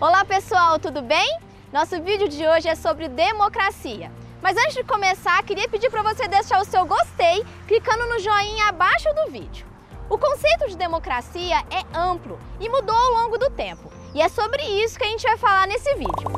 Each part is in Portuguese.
Olá pessoal, tudo bem? Nosso vídeo de hoje é sobre democracia. Mas antes de começar, queria pedir para você deixar o seu gostei clicando no joinha abaixo do vídeo. O conceito de democracia é amplo e mudou ao longo do tempo. E é sobre isso que a gente vai falar nesse vídeo.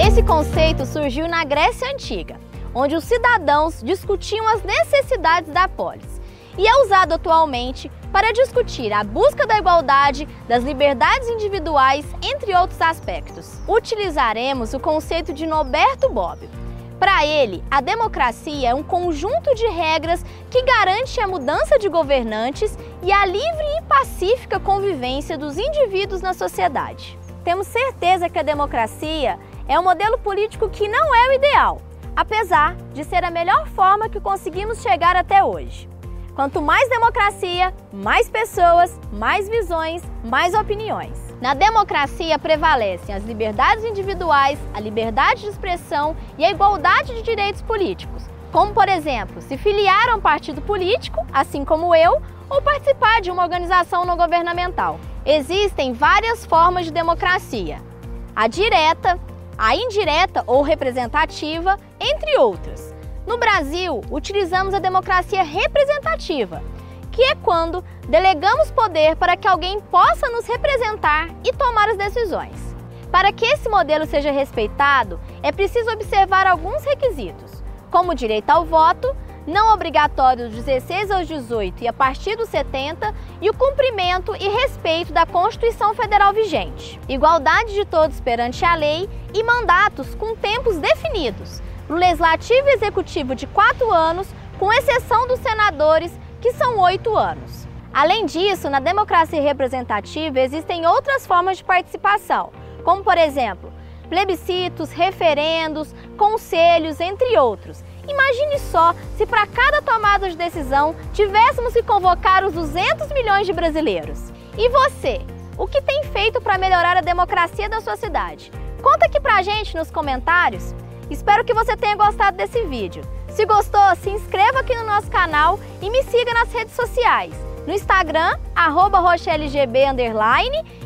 Esse conceito surgiu na Grécia Antiga, onde os cidadãos discutiam as necessidades da polis e é usado atualmente para discutir a busca da igualdade, das liberdades individuais, entre outros aspectos. Utilizaremos o conceito de Norberto Bobbio. Para ele, a democracia é um conjunto de regras que garante a mudança de governantes e a livre e pacífica convivência dos indivíduos na sociedade. Temos certeza que a democracia é um modelo político que não é o ideal, apesar de ser a melhor forma que conseguimos chegar até hoje. Quanto mais democracia, mais pessoas, mais visões, mais opiniões. Na democracia prevalecem as liberdades individuais, a liberdade de expressão e a igualdade de direitos políticos, como, por exemplo, se filiar a um partido político, assim como eu, ou participar de uma organização não governamental. Existem várias formas de democracia: a direta, a indireta ou representativa, entre outras. No Brasil, utilizamos a democracia representativa, que é quando delegamos poder para que alguém possa nos representar e tomar as decisões. Para que esse modelo seja respeitado, é preciso observar alguns requisitos, como direito ao voto, não obrigatório dos 16 aos 18 e a partir dos 70, e o cumprimento e respeito da Constituição Federal vigente, igualdade de todos perante a lei e mandatos com tempos definidos, no Legislativo e Executivo de quatro anos, com exceção dos senadores, que são oito anos. Além disso, na democracia representativa existem outras formas de participação, como, por exemplo, plebiscitos, referendos, conselhos, entre outros. Imagine só se para cada tomada de decisão tivéssemos que convocar os 200 milhões de brasileiros. E você? O que tem feito para melhorar a democracia da sua cidade? Conta aqui pra gente nos comentários. Espero que você tenha gostado desse vídeo. Se gostou, se inscreva aqui no nosso canal e me siga nas redes sociais. No Instagram, arroba RochelleGB,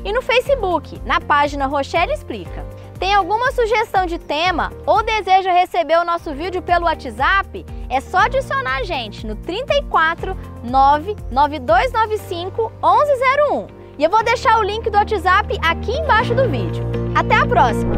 e no Facebook, na página Rochelle Explica. Tem alguma sugestão de tema ou deseja receber o nosso vídeo pelo WhatsApp? É só adicionar a gente no 34 99295 1101. E eu vou deixar o link do WhatsApp aqui embaixo do vídeo. Até a próxima!